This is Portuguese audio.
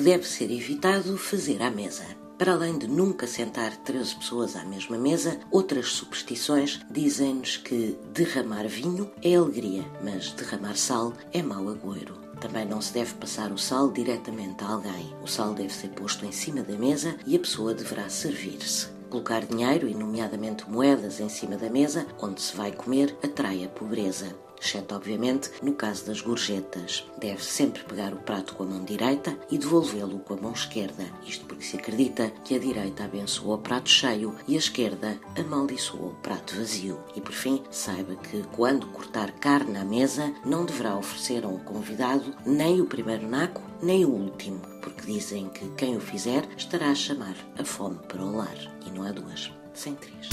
deve ser evitado fazer à mesa. Para além de nunca sentar 13 pessoas à mesma mesa, outras superstições dizem-nos que derramar vinho é alegria, mas derramar sal é mau agouro. Também não se deve passar o sal diretamente a alguém. O sal deve ser posto em cima da mesa e a pessoa deverá servir-se. Colocar dinheiro, e nomeadamente moedas, em cima da mesa onde se vai comer atrai a pobreza exceto obviamente no caso das gorjetas. Deve sempre pegar o prato com a mão direita e devolvê-lo com a mão esquerda, isto porque se acredita que a direita abençoa o prato cheio e a esquerda amaldiçoa o prato vazio. E por fim, saiba que quando cortar carne à mesa, não deverá oferecer a um convidado nem o primeiro naco nem o último, porque dizem que quem o fizer estará a chamar a fome para o lar. E não há duas, sem três.